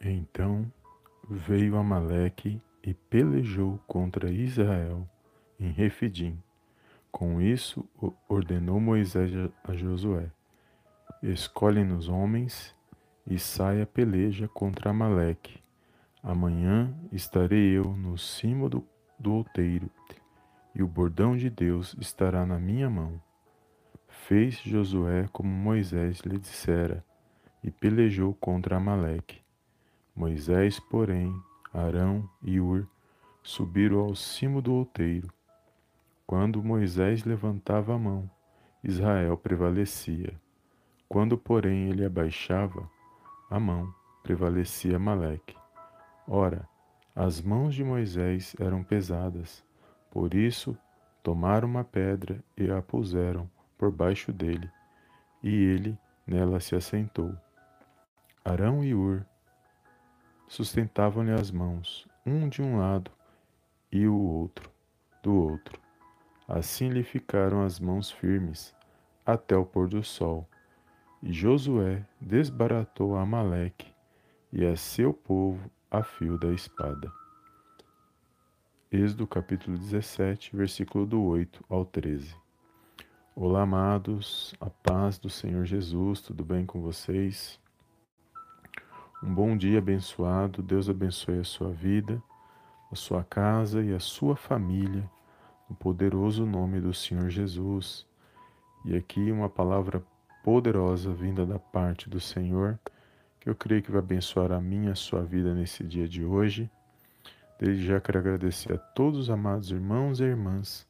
Então veio Amaleque e pelejou contra Israel em Refidim. Com isso ordenou Moisés a Josué: Escolhe-nos homens e saia peleja contra Amaleque. Amanhã estarei eu no cimo do, do outeiro, e o bordão de Deus estará na minha mão. Fez Josué como Moisés lhe dissera, e pelejou contra Amaleque. Moisés, porém, Arão e Ur subiram ao cimo do outeiro. Quando Moisés levantava a mão, Israel prevalecia. Quando, porém, ele abaixava a mão, prevalecia Amaleque. Ora, as mãos de Moisés eram pesadas, por isso tomaram uma pedra e a puseram por baixo dele, e ele nela se assentou. Arão e Ur sustentavam-lhe as mãos, um de um lado e o outro do outro. Assim lhe ficaram as mãos firmes até o pôr do sol. E Josué desbaratou Amaleque e a seu povo a fio da espada. Êxodo capítulo 17, versículo do 8 ao 13. Olá, amados, a paz do Senhor Jesus, tudo bem com vocês? Um bom dia abençoado, Deus abençoe a sua vida, a sua casa e a sua família, no poderoso nome do Senhor Jesus. E aqui uma palavra poderosa vinda da parte do Senhor, que eu creio que vai abençoar a minha a sua vida nesse dia de hoje. Desde já quero agradecer a todos os amados irmãos e irmãs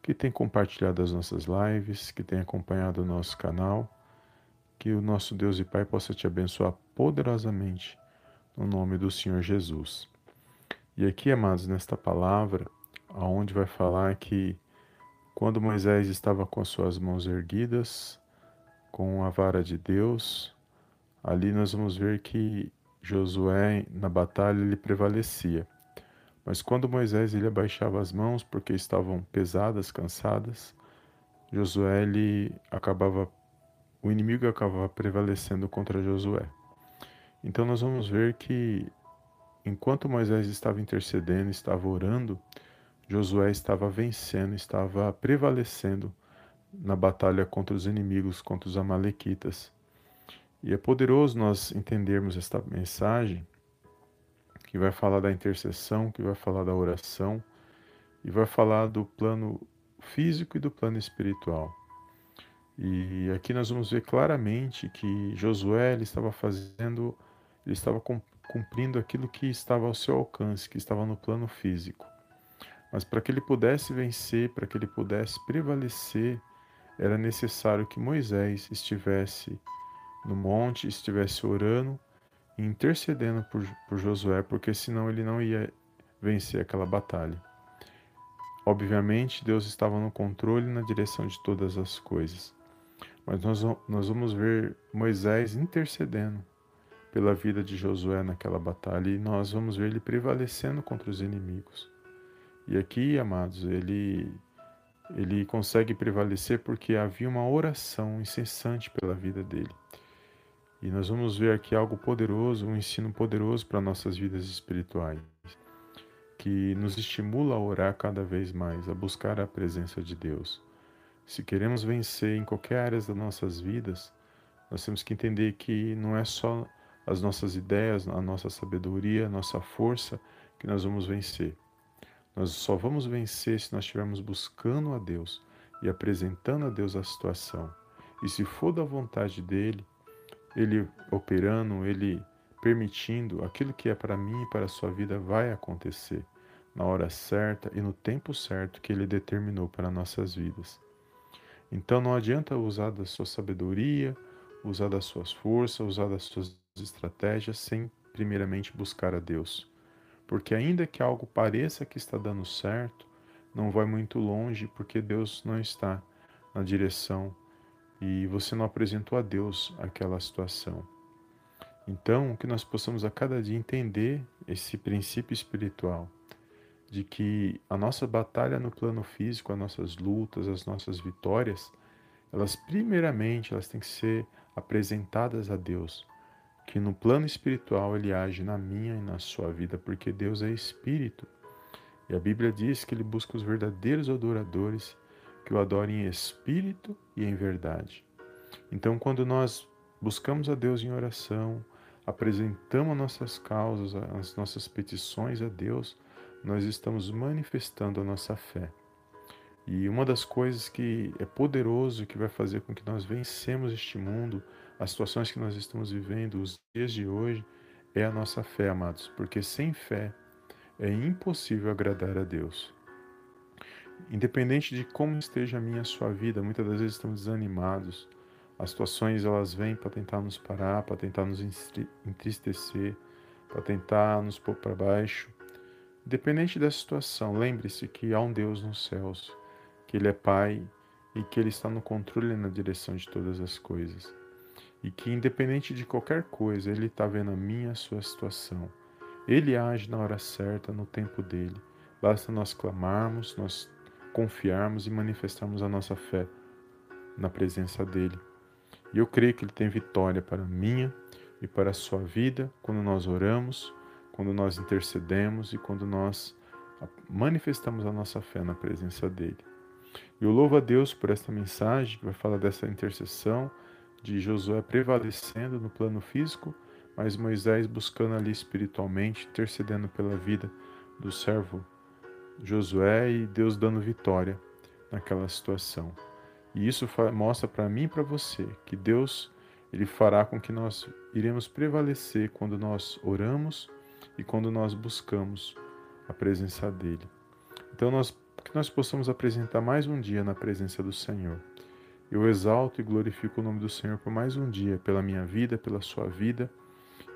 que têm compartilhado as nossas lives, que têm acompanhado o nosso canal que o nosso Deus e Pai possa te abençoar poderosamente no nome do Senhor Jesus. E aqui, amados, nesta palavra, aonde vai falar que quando Moisés estava com as suas mãos erguidas, com a vara de Deus, ali nós vamos ver que Josué na batalha ele prevalecia. Mas quando Moisés ele abaixava as mãos porque estavam pesadas, cansadas, Josué ele acabava o inimigo acabava prevalecendo contra Josué. Então nós vamos ver que enquanto Moisés estava intercedendo, estava orando, Josué estava vencendo, estava prevalecendo na batalha contra os inimigos, contra os amalequitas. E é poderoso nós entendermos esta mensagem que vai falar da intercessão, que vai falar da oração e vai falar do plano físico e do plano espiritual. E aqui nós vamos ver claramente que Josué estava fazendo, ele estava cumprindo aquilo que estava ao seu alcance, que estava no plano físico. Mas para que ele pudesse vencer, para que ele pudesse prevalecer, era necessário que Moisés estivesse no monte, estivesse orando e intercedendo por, por Josué, porque senão ele não ia vencer aquela batalha. Obviamente, Deus estava no controle e na direção de todas as coisas. Mas nós, nós vamos ver Moisés intercedendo pela vida de Josué naquela batalha e nós vamos ver ele prevalecendo contra os inimigos. E aqui, amados, ele ele consegue prevalecer porque havia uma oração incessante pela vida dele. E nós vamos ver aqui algo poderoso, um ensino poderoso para nossas vidas espirituais, que nos estimula a orar cada vez mais, a buscar a presença de Deus. Se queremos vencer em qualquer área das nossas vidas, nós temos que entender que não é só as nossas ideias, a nossa sabedoria, a nossa força que nós vamos vencer. Nós só vamos vencer se nós estivermos buscando a Deus e apresentando a Deus a situação. E se for da vontade dele, ele operando, ele permitindo, aquilo que é para mim e para a sua vida vai acontecer na hora certa e no tempo certo que ele determinou para nossas vidas. Então não adianta usar da sua sabedoria, usar das suas forças, usar das suas estratégias sem primeiramente buscar a Deus. Porque ainda que algo pareça que está dando certo, não vai muito longe porque Deus não está na direção e você não apresentou a Deus aquela situação. Então, que nós possamos a cada dia entender esse princípio espiritual de que a nossa batalha no plano físico, as nossas lutas, as nossas vitórias, elas primeiramente elas têm que ser apresentadas a Deus, que no plano espiritual ele age na minha e na sua vida, porque Deus é espírito. E a Bíblia diz que ele busca os verdadeiros adoradores que o adorem em espírito e em verdade. Então, quando nós buscamos a Deus em oração, apresentamos nossas causas, as nossas petições a Deus, nós estamos manifestando a nossa fé. E uma das coisas que é poderoso que vai fazer com que nós vencemos este mundo, as situações que nós estamos vivendo, os dias de hoje, é a nossa fé, amados, porque sem fé é impossível agradar a Deus. Independente de como esteja a minha a sua vida, muitas das vezes estamos desanimados. As situações elas vêm para tentar nos parar, para tentar nos entristecer, para tentar nos pôr para baixo. Independente da situação, lembre-se que há um Deus nos céus que Ele é Pai e que Ele está no controle e na direção de todas as coisas. E que, independente de qualquer coisa, Ele está vendo a minha a sua situação. Ele age na hora certa, no tempo dele. Basta nós clamarmos, nós confiarmos e manifestarmos a nossa fé na presença dele. E eu creio que ele tem vitória para a minha e para a sua vida quando nós oramos, quando nós intercedemos e quando nós manifestamos a nossa fé na presença dele. Eu louvo a Deus por esta mensagem que vai falar dessa intercessão de Josué prevalecendo no plano físico, mas Moisés buscando ali espiritualmente, intercedendo pela vida do servo Josué e Deus dando vitória naquela situação. E isso mostra para mim e para você que Deus ele fará com que nós iremos prevalecer quando nós oramos e quando nós buscamos a presença dele. Então nós que nós possamos apresentar mais um dia na presença do Senhor. Eu exalto e glorifico o nome do Senhor por mais um dia, pela minha vida, pela sua vida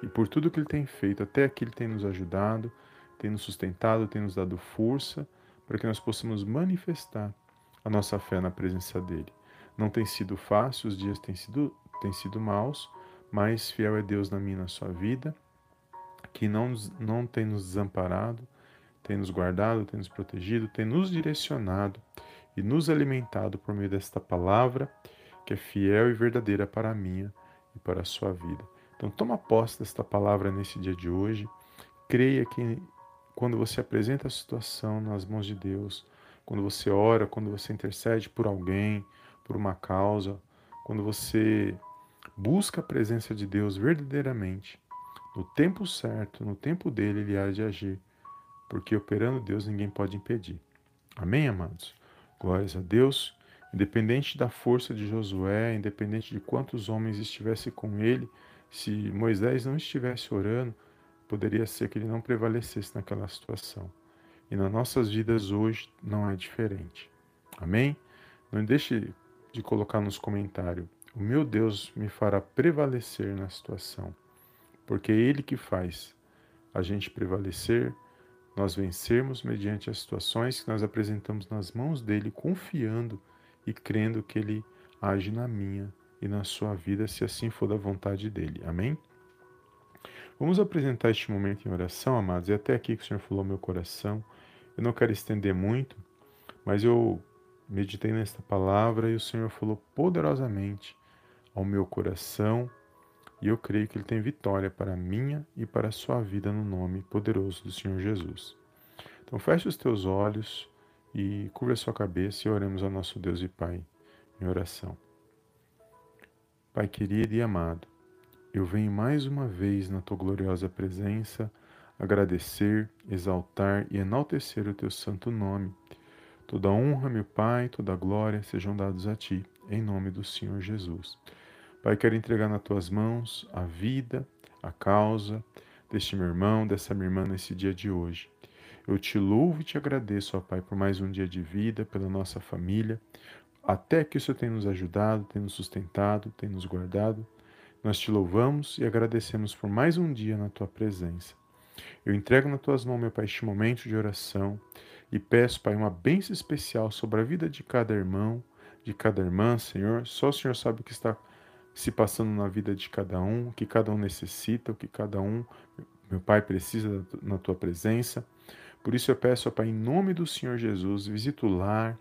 e por tudo que Ele tem feito. Até aqui Ele tem nos ajudado, tem nos sustentado, tem nos dado força para que nós possamos manifestar a nossa fé na presença dEle. Não tem sido fácil, os dias têm sido, têm sido maus, mas fiel é Deus na minha e na sua vida, que não, não tem nos desamparado, tem nos guardado, tem nos protegido, tem nos direcionado e nos alimentado por meio desta palavra que é fiel e verdadeira para a minha e para a sua vida. Então toma posse desta palavra nesse dia de hoje. Creia que quando você apresenta a situação nas mãos de Deus, quando você ora, quando você intercede por alguém, por uma causa, quando você busca a presença de Deus verdadeiramente, no tempo certo, no tempo dele, ele há de agir porque operando Deus ninguém pode impedir. Amém, amados? Glórias a Deus. Independente da força de Josué, independente de quantos homens estivessem com ele, se Moisés não estivesse orando, poderia ser que ele não prevalecesse naquela situação. E nas nossas vidas hoje não é diferente. Amém? Não deixe de colocar nos comentários: o meu Deus me fará prevalecer na situação, porque é Ele que faz a gente prevalecer nós vencermos mediante as situações que nós apresentamos nas mãos dele, confiando e crendo que ele age na minha e na sua vida, se assim for da vontade dele. Amém? Vamos apresentar este momento em oração, amados, e até aqui que o Senhor falou meu coração. Eu não quero estender muito, mas eu meditei nesta palavra e o Senhor falou poderosamente ao meu coração e eu creio que Ele tem vitória para a minha e para a sua vida no nome poderoso do Senhor Jesus. Então feche os teus olhos e cubra a sua cabeça e oremos ao nosso Deus e Pai em oração. Pai querido e amado, eu venho mais uma vez na tua gloriosa presença agradecer, exaltar e enaltecer o teu santo nome. Toda honra, meu Pai, toda glória sejam dados a ti, em nome do Senhor Jesus. Pai, quero entregar nas tuas mãos a vida, a causa deste meu irmão, dessa minha irmã nesse dia de hoje. Eu te louvo e te agradeço, ó Pai, por mais um dia de vida, pela nossa família, até que o Senhor tem nos ajudado, tem nos sustentado, tem nos guardado. Nós te louvamos e agradecemos por mais um dia na tua presença. Eu entrego nas tuas mãos, meu Pai, este momento de oração e peço, Pai, uma bênção especial sobre a vida de cada irmão, de cada irmã, Senhor. Só o Senhor sabe o que está se passando na vida de cada um, o que cada um necessita, o que cada um, meu Pai, precisa na tua presença. Por isso eu peço, ó Pai, em nome do Senhor Jesus, visita o lar,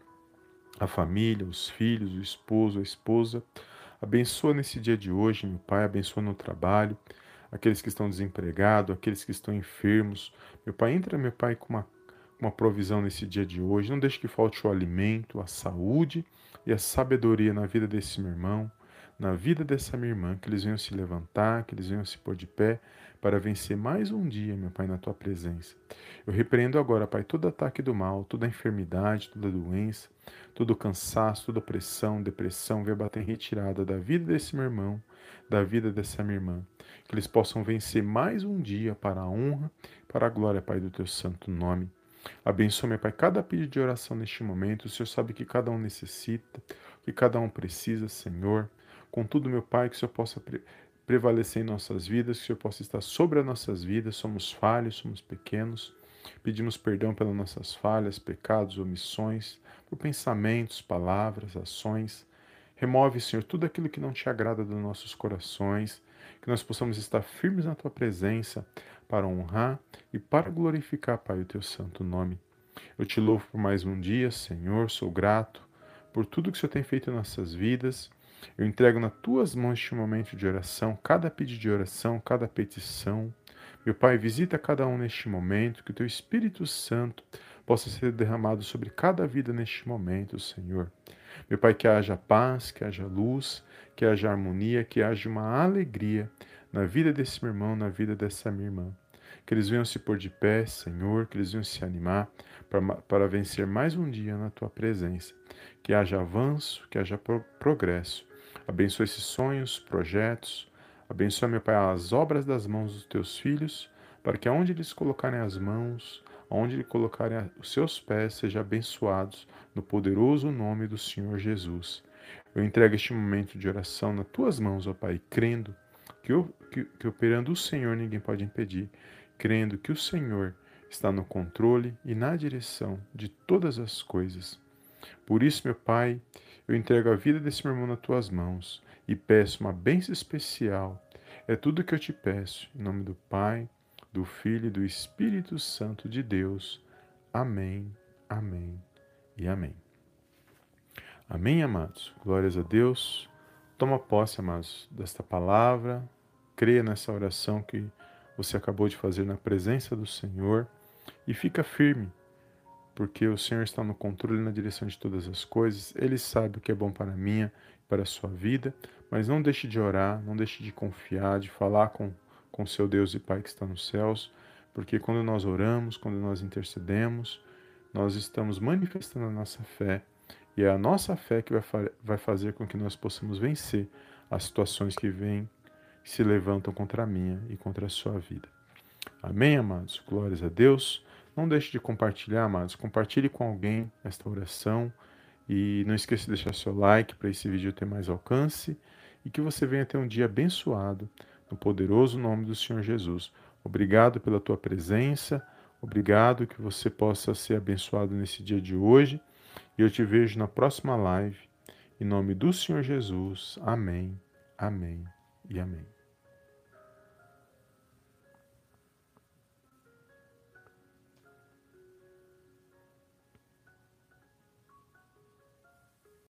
a família, os filhos, o esposo, a esposa. Abençoa nesse dia de hoje, meu Pai, abençoa no trabalho, aqueles que estão desempregados, aqueles que estão enfermos. Meu Pai, entra, meu Pai, com uma, uma provisão nesse dia de hoje. Não deixe que falte o alimento, a saúde e a sabedoria na vida desse meu irmão, na vida dessa minha irmã, que eles venham se levantar, que eles venham se pôr de pé para vencer mais um dia, meu Pai, na tua presença. Eu repreendo agora, Pai, todo ataque do mal, toda enfermidade, toda doença, todo cansaço, toda pressão, depressão, venha bater em retirada da vida desse meu irmão, da vida dessa minha irmã. Que eles possam vencer mais um dia para a honra, para a glória, Pai, do teu santo nome. Abençoe, meu Pai, cada pedido de oração neste momento. O Senhor sabe que cada um necessita, que cada um precisa, Senhor. Contudo, meu Pai, que o Senhor possa prevalecer em nossas vidas, que o Senhor possa estar sobre as nossas vidas. Somos falhos, somos pequenos. Pedimos perdão pelas nossas falhas, pecados, omissões, por pensamentos, palavras, ações. Remove, Senhor, tudo aquilo que não te agrada dos nossos corações, que nós possamos estar firmes na tua presença para honrar e para glorificar, Pai, o teu santo nome. Eu te louvo por mais um dia, Senhor, sou grato por tudo que o Senhor tem feito em nossas vidas. Eu entrego nas tuas mãos este momento de oração, cada pedido de oração, cada petição. Meu Pai, visita cada um neste momento, que o teu Espírito Santo possa ser derramado sobre cada vida neste momento, Senhor. Meu Pai, que haja paz, que haja luz, que haja harmonia, que haja uma alegria na vida desse meu irmão, na vida dessa minha irmã. Que eles venham se pôr de pé, Senhor, que eles venham se animar para, para vencer mais um dia na tua presença. Que haja avanço, que haja progresso Abençoa esses sonhos, projetos. Abençoa, meu Pai, as obras das mãos dos teus filhos, para que aonde eles colocarem as mãos, aonde eles colocarem os seus pés, sejam abençoados no poderoso nome do Senhor Jesus. Eu entrego este momento de oração nas tuas mãos, ó Pai, crendo que, que, que operando o Senhor ninguém pode impedir, crendo que o Senhor está no controle e na direção de todas as coisas. Por isso, meu Pai, eu entrego a vida desse meu irmão nas tuas mãos e peço uma bênção especial. É tudo que eu te peço, em nome do Pai, do Filho e do Espírito Santo de Deus. Amém, amém e amém. Amém, amados. Glórias a Deus. Toma posse, amados, desta palavra. Creia nessa oração que você acabou de fazer na presença do Senhor e fica firme porque o Senhor está no controle e na direção de todas as coisas. Ele sabe o que é bom para a minha e para a sua vida, mas não deixe de orar, não deixe de confiar, de falar com com seu Deus e Pai que está nos céus, porque quando nós oramos, quando nós intercedemos, nós estamos manifestando a nossa fé e é a nossa fé que vai, vai fazer com que nós possamos vencer as situações que vêm, se levantam contra a minha e contra a sua vida. Amém, amados? Glórias a Deus. Não deixe de compartilhar, amados. Compartilhe com alguém esta oração. E não esqueça de deixar seu like para esse vídeo ter mais alcance. E que você venha ter um dia abençoado, no poderoso nome do Senhor Jesus. Obrigado pela tua presença. Obrigado que você possa ser abençoado nesse dia de hoje. E eu te vejo na próxima live. Em nome do Senhor Jesus. Amém, amém e amém.